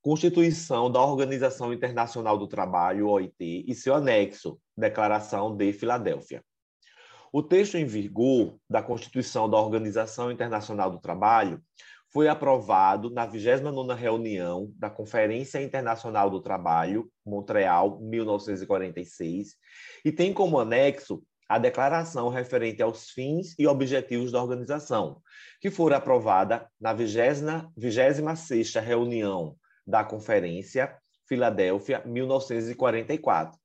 Constituição da Organização Internacional do Trabalho, OIT, e seu anexo, Declaração de Filadélfia. O texto em vigor da Constituição da Organização Internacional do Trabalho foi aprovado na 29ª reunião da Conferência Internacional do Trabalho, Montreal, 1946, e tem como anexo a declaração referente aos fins e objetivos da organização, que foi aprovada na 26ª reunião da Conferência, Filadélfia, 1944.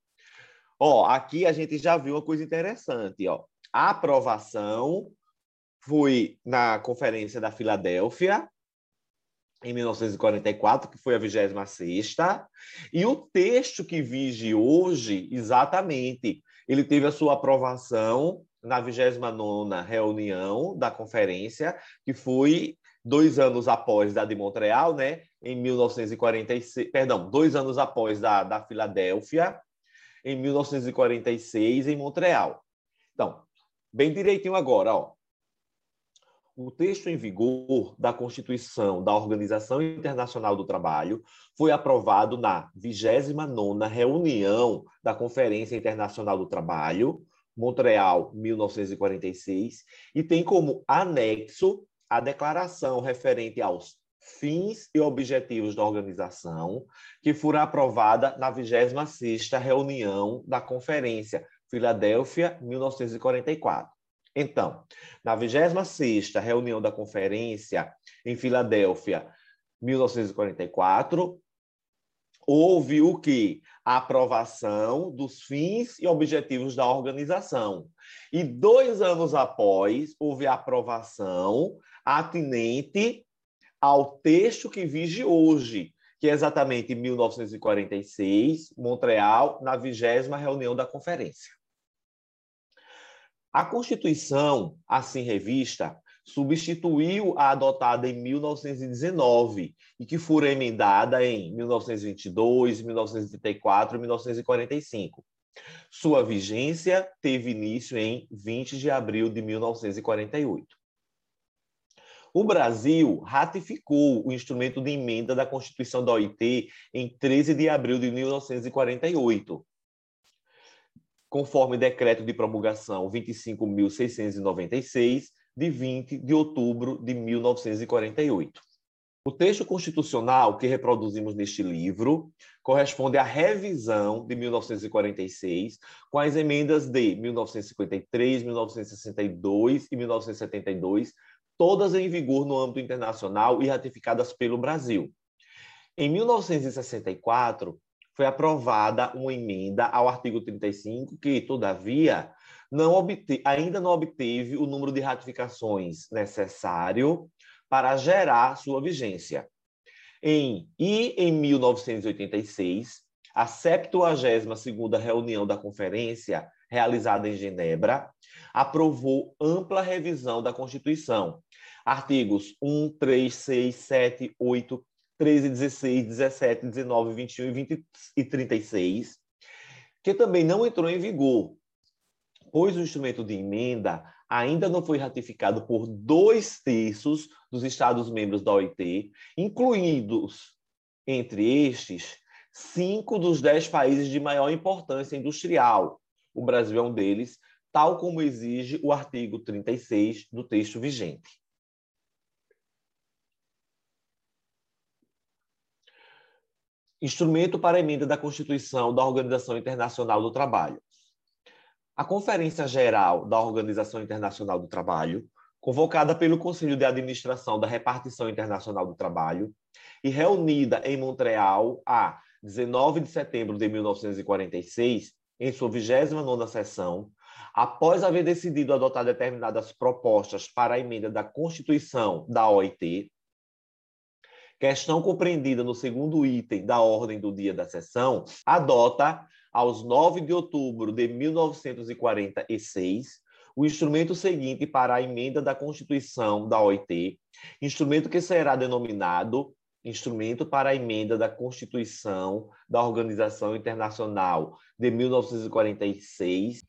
Ó, aqui a gente já viu uma coisa interessante, ó. A aprovação foi na Conferência da Filadélfia, em 1944, que foi a 26 e o texto que vige hoje, exatamente, ele teve a sua aprovação na 29 reunião da conferência, que foi dois anos após da de Montreal, né, em 1946, perdão, dois anos após da, da Filadélfia, em 1946, em Montreal. Então, bem direitinho agora, ó. O texto em vigor da Constituição da Organização Internacional do Trabalho foi aprovado na 29ª reunião da Conferência Internacional do Trabalho, Montreal, 1946, e tem como anexo a declaração referente aos fins e objetivos da organização, que foi aprovada na 26ª reunião da Conferência Filadélfia, 1944. Então, na 26ª reunião da Conferência em Filadélfia, 1944, houve o que? A aprovação dos fins e objetivos da organização. E dois anos após, houve a aprovação atinente ao texto que vige hoje, que é exatamente em 1946, Montreal, na vigésima reunião da conferência. A Constituição, assim revista, substituiu a adotada em 1919 e que foi emendada em 1922, 1934 e 1945. Sua vigência teve início em 20 de abril de 1948. O Brasil ratificou o instrumento de emenda da Constituição da OIT em 13 de abril de 1948 conforme decreto de promulgação 25.696, de 20 de outubro de 1948. O texto constitucional que reproduzimos neste livro corresponde à revisão de 1946, com as emendas de 1953, 1962 e 1972, todas em vigor no âmbito internacional e ratificadas pelo Brasil. Em 1964, foi aprovada uma emenda ao artigo 35, que, todavia, não obte... ainda não obteve o número de ratificações necessário para gerar sua vigência. Em... E em 1986, a 72ª reunião da conferência, realizada em Genebra, aprovou ampla revisão da Constituição. Artigos 1, 3, 6, 7, 8, 13, 16, 17, 19, 21 20 e 36, que também não entrou em vigor, pois o instrumento de emenda ainda não foi ratificado por dois terços dos Estados-membros da OIT, incluídos, entre estes, cinco dos dez países de maior importância industrial. O Brasil é um deles, tal como exige o artigo 36 do texto vigente. instrumento para a emenda da Constituição da Organização Internacional do Trabalho. A Conferência Geral da Organização Internacional do Trabalho, convocada pelo Conselho de Administração da Repartição Internacional do Trabalho e reunida em Montreal a 19 de setembro de 1946, em sua 29ª sessão, após haver decidido adotar determinadas propostas para a emenda da Constituição da OIT, questão compreendida no segundo item da ordem do dia da sessão, adota, aos 9 de outubro de 1946, o instrumento seguinte para a emenda da Constituição da OIT, instrumento que será denominado Instrumento para a Emenda da Constituição da Organização Internacional de 1946,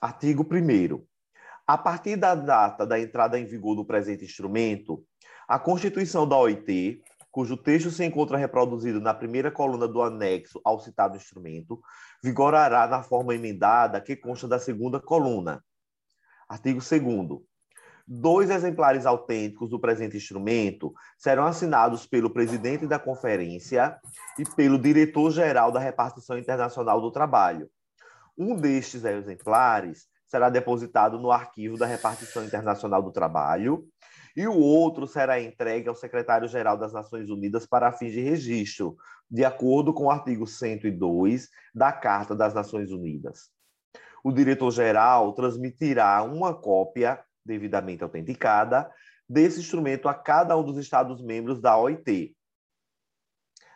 artigo 1 a partir da data da entrada em vigor do presente instrumento, a Constituição da OIT cujo texto se encontra reproduzido na primeira coluna do anexo ao citado instrumento, vigorará na forma emendada que consta da segunda coluna. Artigo 2 Dois exemplares autênticos do presente instrumento serão assinados pelo presidente da conferência e pelo diretor-geral da repartição internacional do trabalho. Um destes exemplares será depositado no arquivo da repartição internacional do trabalho e o outro será entregue ao secretário-geral das Nações Unidas para fins de registro, de acordo com o artigo 102 da Carta das Nações Unidas. O diretor-geral transmitirá uma cópia devidamente autenticada desse instrumento a cada um dos Estados-membros da OIT.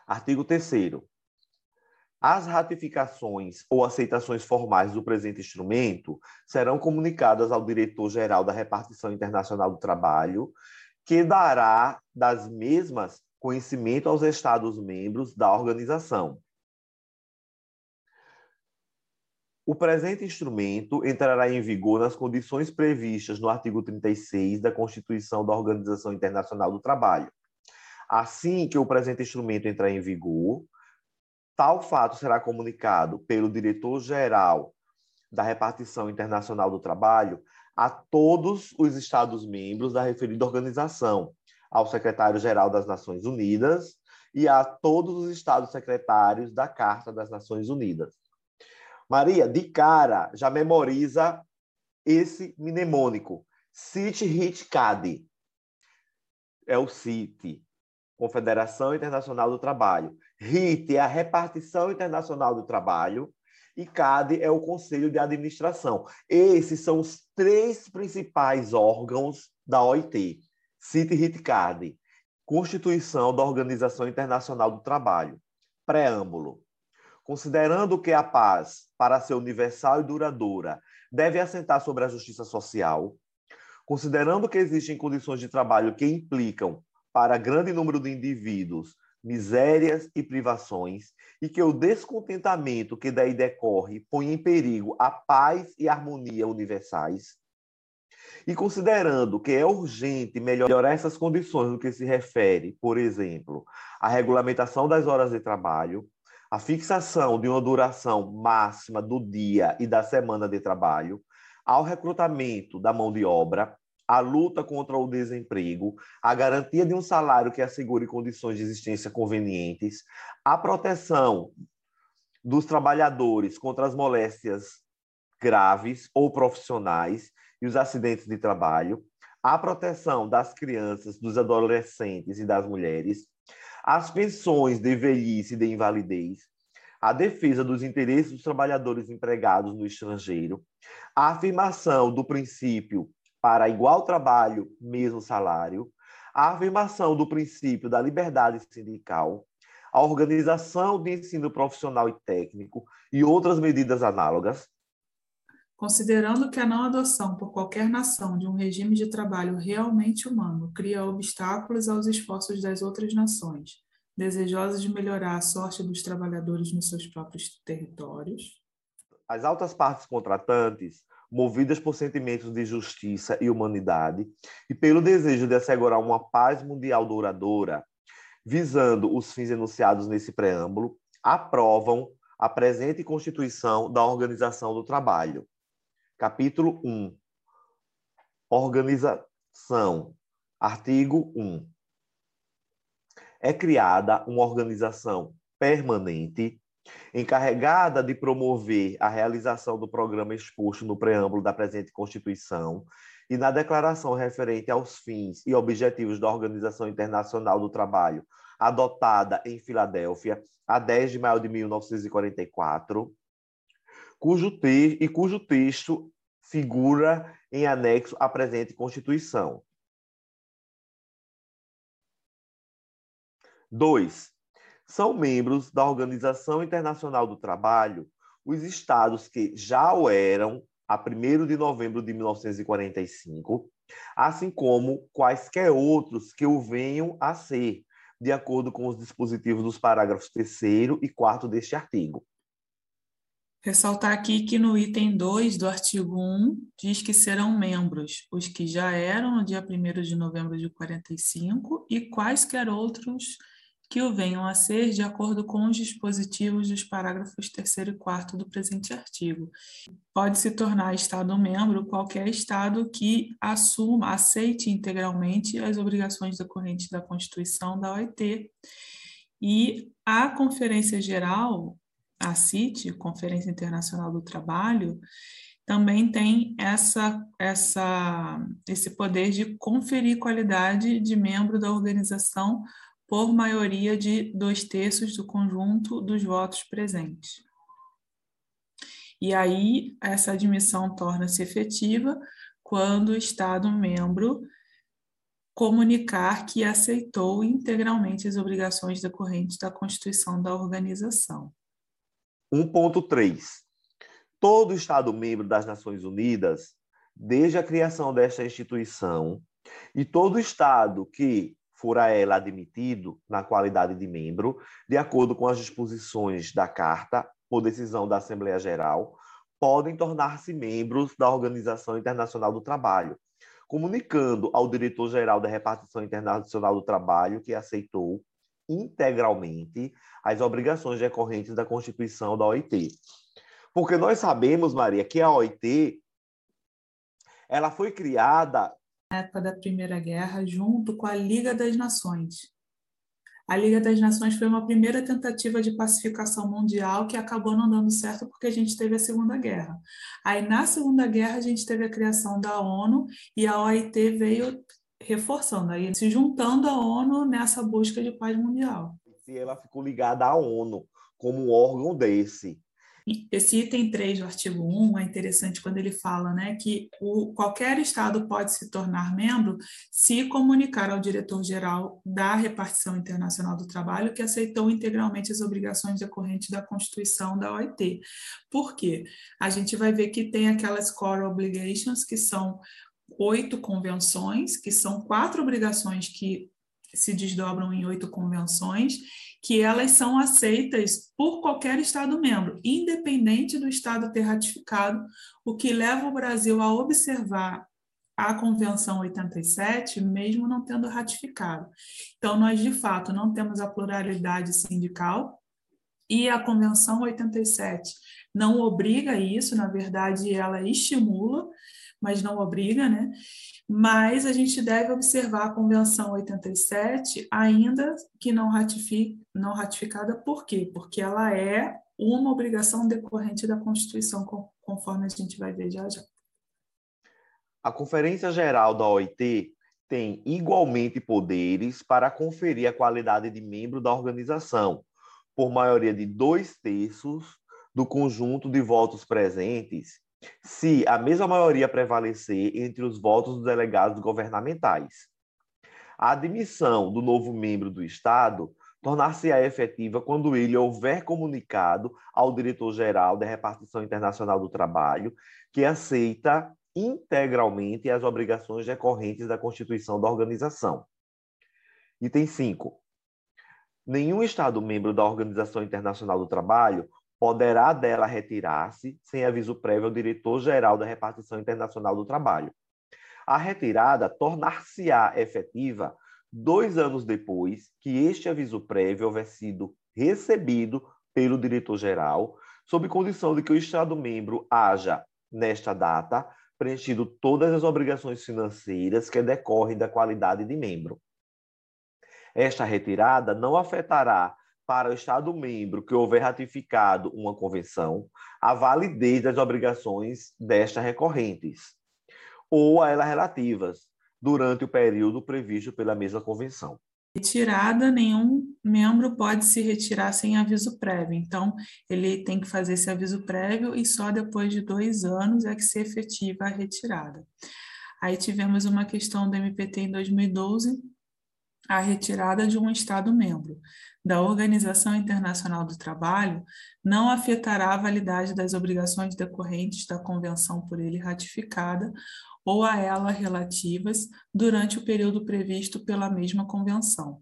Artigo 3 as ratificações ou aceitações formais do presente instrumento serão comunicadas ao diretor-geral da Repartição Internacional do Trabalho, que dará das mesmas conhecimento aos Estados-membros da organização. O presente instrumento entrará em vigor nas condições previstas no artigo 36 da Constituição da Organização Internacional do Trabalho. Assim que o presente instrumento entrar em vigor, Tal fato será comunicado pelo diretor-geral da repartição internacional do trabalho a todos os Estados-membros da referida organização, ao secretário-geral das Nações Unidas e a todos os Estados-secretários da Carta das Nações Unidas. Maria, de cara, já memoriza esse mnemônico. CIT HIT CAD. É o CIT, Confederação Internacional do Trabalho. RIT é a Repartição Internacional do Trabalho e CAD é o Conselho de Administração. Esses são os três principais órgãos da OIT. CIT, RIT, CAD. Constituição da Organização Internacional do Trabalho. Preâmbulo. Considerando que a paz, para ser universal e duradoura, deve assentar sobre a justiça social, considerando que existem condições de trabalho que implicam, para grande número de indivíduos, misérias e privações, e que o descontentamento que daí decorre põe em perigo a paz e a harmonia universais. E considerando que é urgente melhorar essas condições no que se refere, por exemplo, à regulamentação das horas de trabalho, a fixação de uma duração máxima do dia e da semana de trabalho, ao recrutamento da mão de obra, a luta contra o desemprego, a garantia de um salário que assegure condições de existência convenientes, a proteção dos trabalhadores contra as moléstias graves ou profissionais e os acidentes de trabalho, a proteção das crianças, dos adolescentes e das mulheres, as pensões de velhice e de invalidez, a defesa dos interesses dos trabalhadores empregados no estrangeiro, a afirmação do princípio para igual trabalho, mesmo salário, a afirmação do princípio da liberdade sindical, a organização de ensino profissional e técnico e outras medidas análogas. Considerando que a não adoção por qualquer nação de um regime de trabalho realmente humano cria obstáculos aos esforços das outras nações, desejosas de melhorar a sorte dos trabalhadores nos seus próprios territórios. As altas partes contratantes movidas por sentimentos de justiça e humanidade e pelo desejo de assegurar uma paz mundial duradoura, visando os fins enunciados nesse preâmbulo, aprovam a presente Constituição da Organização do Trabalho. Capítulo 1. Organização. Artigo 1. É criada uma organização permanente encarregada de promover a realização do programa exposto no preâmbulo da presente Constituição e na declaração referente aos fins e objetivos da Organização Internacional do Trabalho, adotada em Filadélfia a 10 de maio de 1944, cujo te e cujo texto figura em anexo à presente Constituição. 2 são membros da Organização Internacional do Trabalho os estados que já o eram a 1 de novembro de 1945, assim como quaisquer outros que o venham a ser, de acordo com os dispositivos dos parágrafos 3 e 4 deste artigo. Ressaltar aqui que no item 2 do artigo 1 diz que serão membros os que já eram no dia 1 de novembro de 45 e quaisquer outros que o venham a ser de acordo com os dispositivos dos parágrafos 3 e 4 do presente artigo. Pode se tornar Estado-membro qualquer Estado que assuma, aceite integralmente as obrigações decorrentes da Constituição da OIT. E a Conferência Geral, a CIT, Conferência Internacional do Trabalho, também tem essa, essa, esse poder de conferir qualidade de membro da organização por maioria de dois terços do conjunto dos votos presentes. E aí, essa admissão torna-se efetiva quando o Estado-membro comunicar que aceitou integralmente as obrigações decorrentes da Constituição da organização. 1.3. Todo Estado-membro das Nações Unidas, desde a criação desta instituição, e todo Estado que for a ela admitido na qualidade de membro, de acordo com as disposições da Carta, por decisão da Assembleia Geral, podem tornar-se membros da Organização Internacional do Trabalho, comunicando ao diretor-geral da Repartição Internacional do Trabalho que aceitou integralmente as obrigações decorrentes da Constituição da OIT. Porque nós sabemos, Maria, que a OIT ela foi criada na época da Primeira Guerra, junto com a Liga das Nações. A Liga das Nações foi uma primeira tentativa de pacificação mundial que acabou não dando certo porque a gente teve a Segunda Guerra. Aí, na Segunda Guerra, a gente teve a criação da ONU e a OIT veio reforçando, aí se juntando à ONU nessa busca de paz mundial. E ela ficou ligada à ONU como um órgão desse. Esse item 3 do artigo 1 é interessante quando ele fala né, que o, qualquer Estado pode se tornar membro se comunicar ao diretor-geral da repartição internacional do trabalho que aceitou integralmente as obrigações decorrentes da Constituição da OIT. Por quê? A gente vai ver que tem aquelas core obligations, que são oito convenções, que são quatro obrigações que se desdobram em oito convenções, que elas são aceitas por qualquer Estado-membro, independente do Estado ter ratificado, o que leva o Brasil a observar a Convenção 87, mesmo não tendo ratificado. Então, nós, de fato, não temos a pluralidade sindical e a Convenção 87 não obriga isso, na verdade, ela estimula, mas não obriga, né? Mas a gente deve observar a Convenção 87, ainda que não, ratifique, não ratificada, por quê? Porque ela é uma obrigação decorrente da Constituição, conforme a gente vai ver já já. A Conferência Geral da OIT tem igualmente poderes para conferir a qualidade de membro da organização, por maioria de dois terços do conjunto de votos presentes se a mesma maioria prevalecer entre os votos dos delegados governamentais. A admissão do novo membro do Estado tornar-se-á efetiva quando ele houver comunicado ao diretor-geral da Repartição Internacional do Trabalho que aceita integralmente as obrigações decorrentes da Constituição da organização. Item 5. Nenhum Estado membro da Organização Internacional do Trabalho poderá dela retirar-se sem aviso prévio ao diretor-geral da Repartição Internacional do Trabalho. A retirada tornar-se-á efetiva dois anos depois que este aviso prévio houver sido recebido pelo diretor-geral, sob condição de que o Estado-membro haja, nesta data, preenchido todas as obrigações financeiras que decorrem da qualidade de membro. Esta retirada não afetará para o Estado-membro que houver ratificado uma convenção a validez das obrigações destas recorrentes ou a elas relativas durante o período previsto pela mesma convenção. Retirada, nenhum membro pode se retirar sem aviso prévio. Então, ele tem que fazer esse aviso prévio e só depois de dois anos é que se efetiva a retirada. Aí tivemos uma questão do MPT em 2012, a retirada de um Estado-membro da Organização Internacional do Trabalho não afetará a validade das obrigações decorrentes da convenção por ele ratificada ou a ela relativas durante o período previsto pela mesma convenção.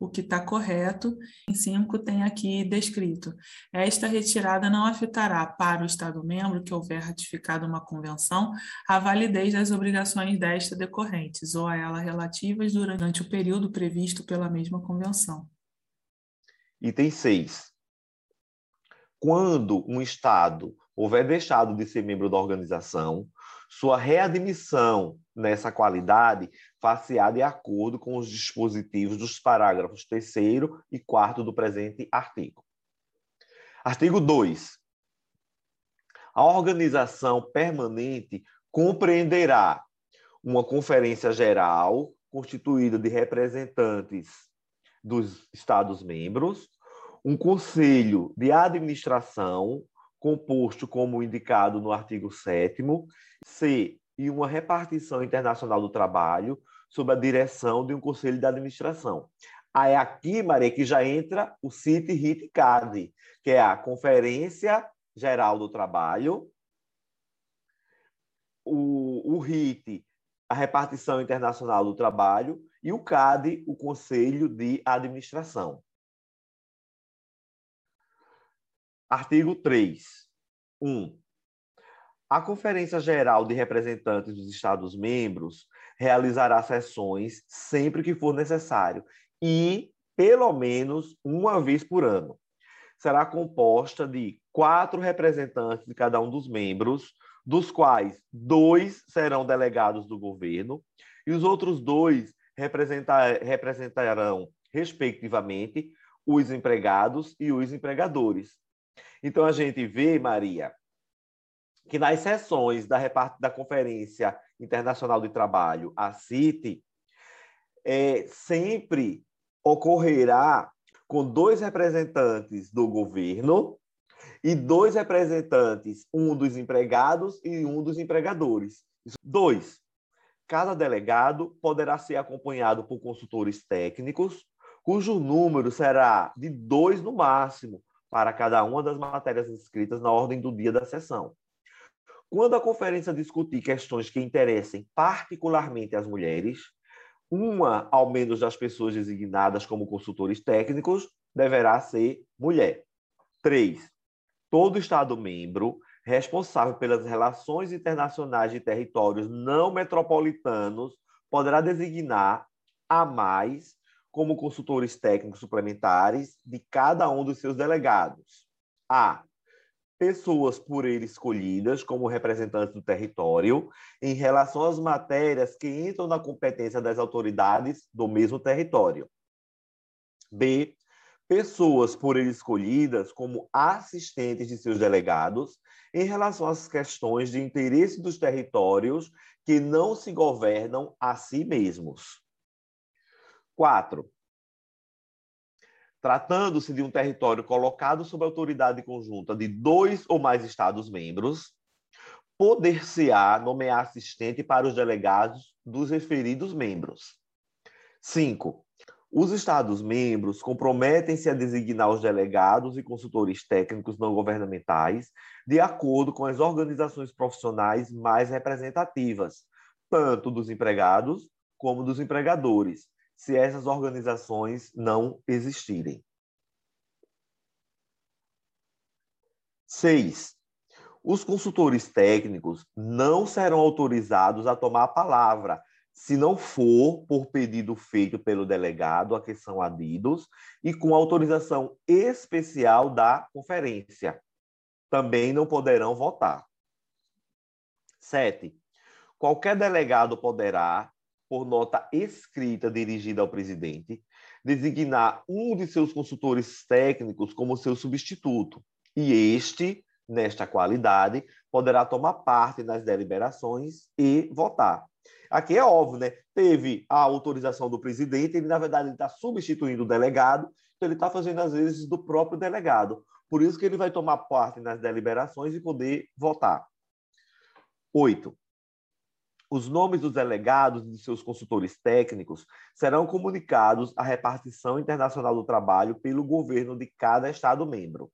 O que está correto, em 5 tem aqui descrito. Esta retirada não afetará para o Estado-membro que houver ratificado uma convenção a validez das obrigações desta decorrentes ou a ela relativas durante o período previsto pela mesma convenção. Item 6. Quando um Estado houver deixado de ser membro da organização, sua readmissão nessa qualidade far-se-á de acordo com os dispositivos dos parágrafos 3 e 4 do presente artigo. Artigo 2. A organização permanente compreenderá uma conferência geral constituída de representantes dos Estados-membros, um conselho de administração composto como indicado no artigo 7 C, e uma repartição internacional do trabalho sob a direção de um conselho de administração. Aí aqui, Maria, que já entra o CIT HIT CAD, que é a Conferência Geral do Trabalho, o, o RIT, a Repartição Internacional do Trabalho, e o CAD, o Conselho de Administração. Artigo 3. 1. A Conferência Geral de Representantes dos Estados-membros realizará sessões sempre que for necessário e, pelo menos, uma vez por ano. Será composta de quatro representantes de cada um dos membros, dos quais dois serão delegados do governo e os outros dois representar, representarão, respectivamente, os empregados e os empregadores. Então, a gente vê, Maria, que nas sessões da, da Conferência Internacional de Trabalho, a CIT, é, sempre ocorrerá com dois representantes do governo e dois representantes, um dos empregados e um dos empregadores. Dois, cada delegado poderá ser acompanhado por consultores técnicos, cujo número será de dois no máximo, para cada uma das matérias inscritas na ordem do dia da sessão. Quando a conferência discutir questões que interessem particularmente as mulheres, uma, ao menos, das pessoas designadas como consultores técnicos deverá ser mulher. Três, todo Estado-membro responsável pelas relações internacionais de territórios não metropolitanos poderá designar a mais como consultores técnicos suplementares de cada um dos seus delegados. A. Pessoas por ele escolhidas como representantes do território em relação às matérias que entram na competência das autoridades do mesmo território. B. Pessoas por ele escolhidas como assistentes de seus delegados em relação às questões de interesse dos territórios que não se governam a si mesmos. 4. Tratando-se de um território colocado sob autoridade conjunta de dois ou mais Estados-membros, poder-se-á nomear assistente para os delegados dos referidos membros. 5. Os Estados-membros comprometem-se a designar os delegados e consultores técnicos não governamentais de acordo com as organizações profissionais mais representativas, tanto dos empregados como dos empregadores, se essas organizações não existirem. Seis, os consultores técnicos não serão autorizados a tomar a palavra se não for por pedido feito pelo delegado a que são adidos e com autorização especial da conferência. Também não poderão votar. Sete, qualquer delegado poderá, por nota escrita dirigida ao presidente, designar um de seus consultores técnicos como seu substituto, e este, nesta qualidade, poderá tomar parte nas deliberações e votar. Aqui é óbvio, né? Teve a autorização do presidente, ele, na verdade, está substituindo o delegado, então ele está fazendo, às vezes, do próprio delegado. Por isso que ele vai tomar parte nas deliberações e poder votar. Oito. Os nomes dos delegados e de seus consultores técnicos serão comunicados à repartição internacional do trabalho pelo governo de cada Estado-membro.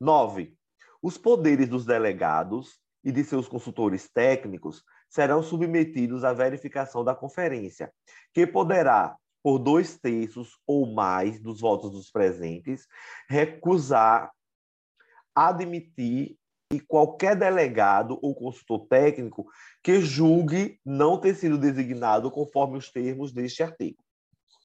9. Os poderes dos delegados e de seus consultores técnicos serão submetidos à verificação da conferência, que poderá, por dois terços ou mais dos votos dos presentes, recusar admitir e qualquer delegado ou consultor técnico que julgue não ter sido designado conforme os termos deste artigo.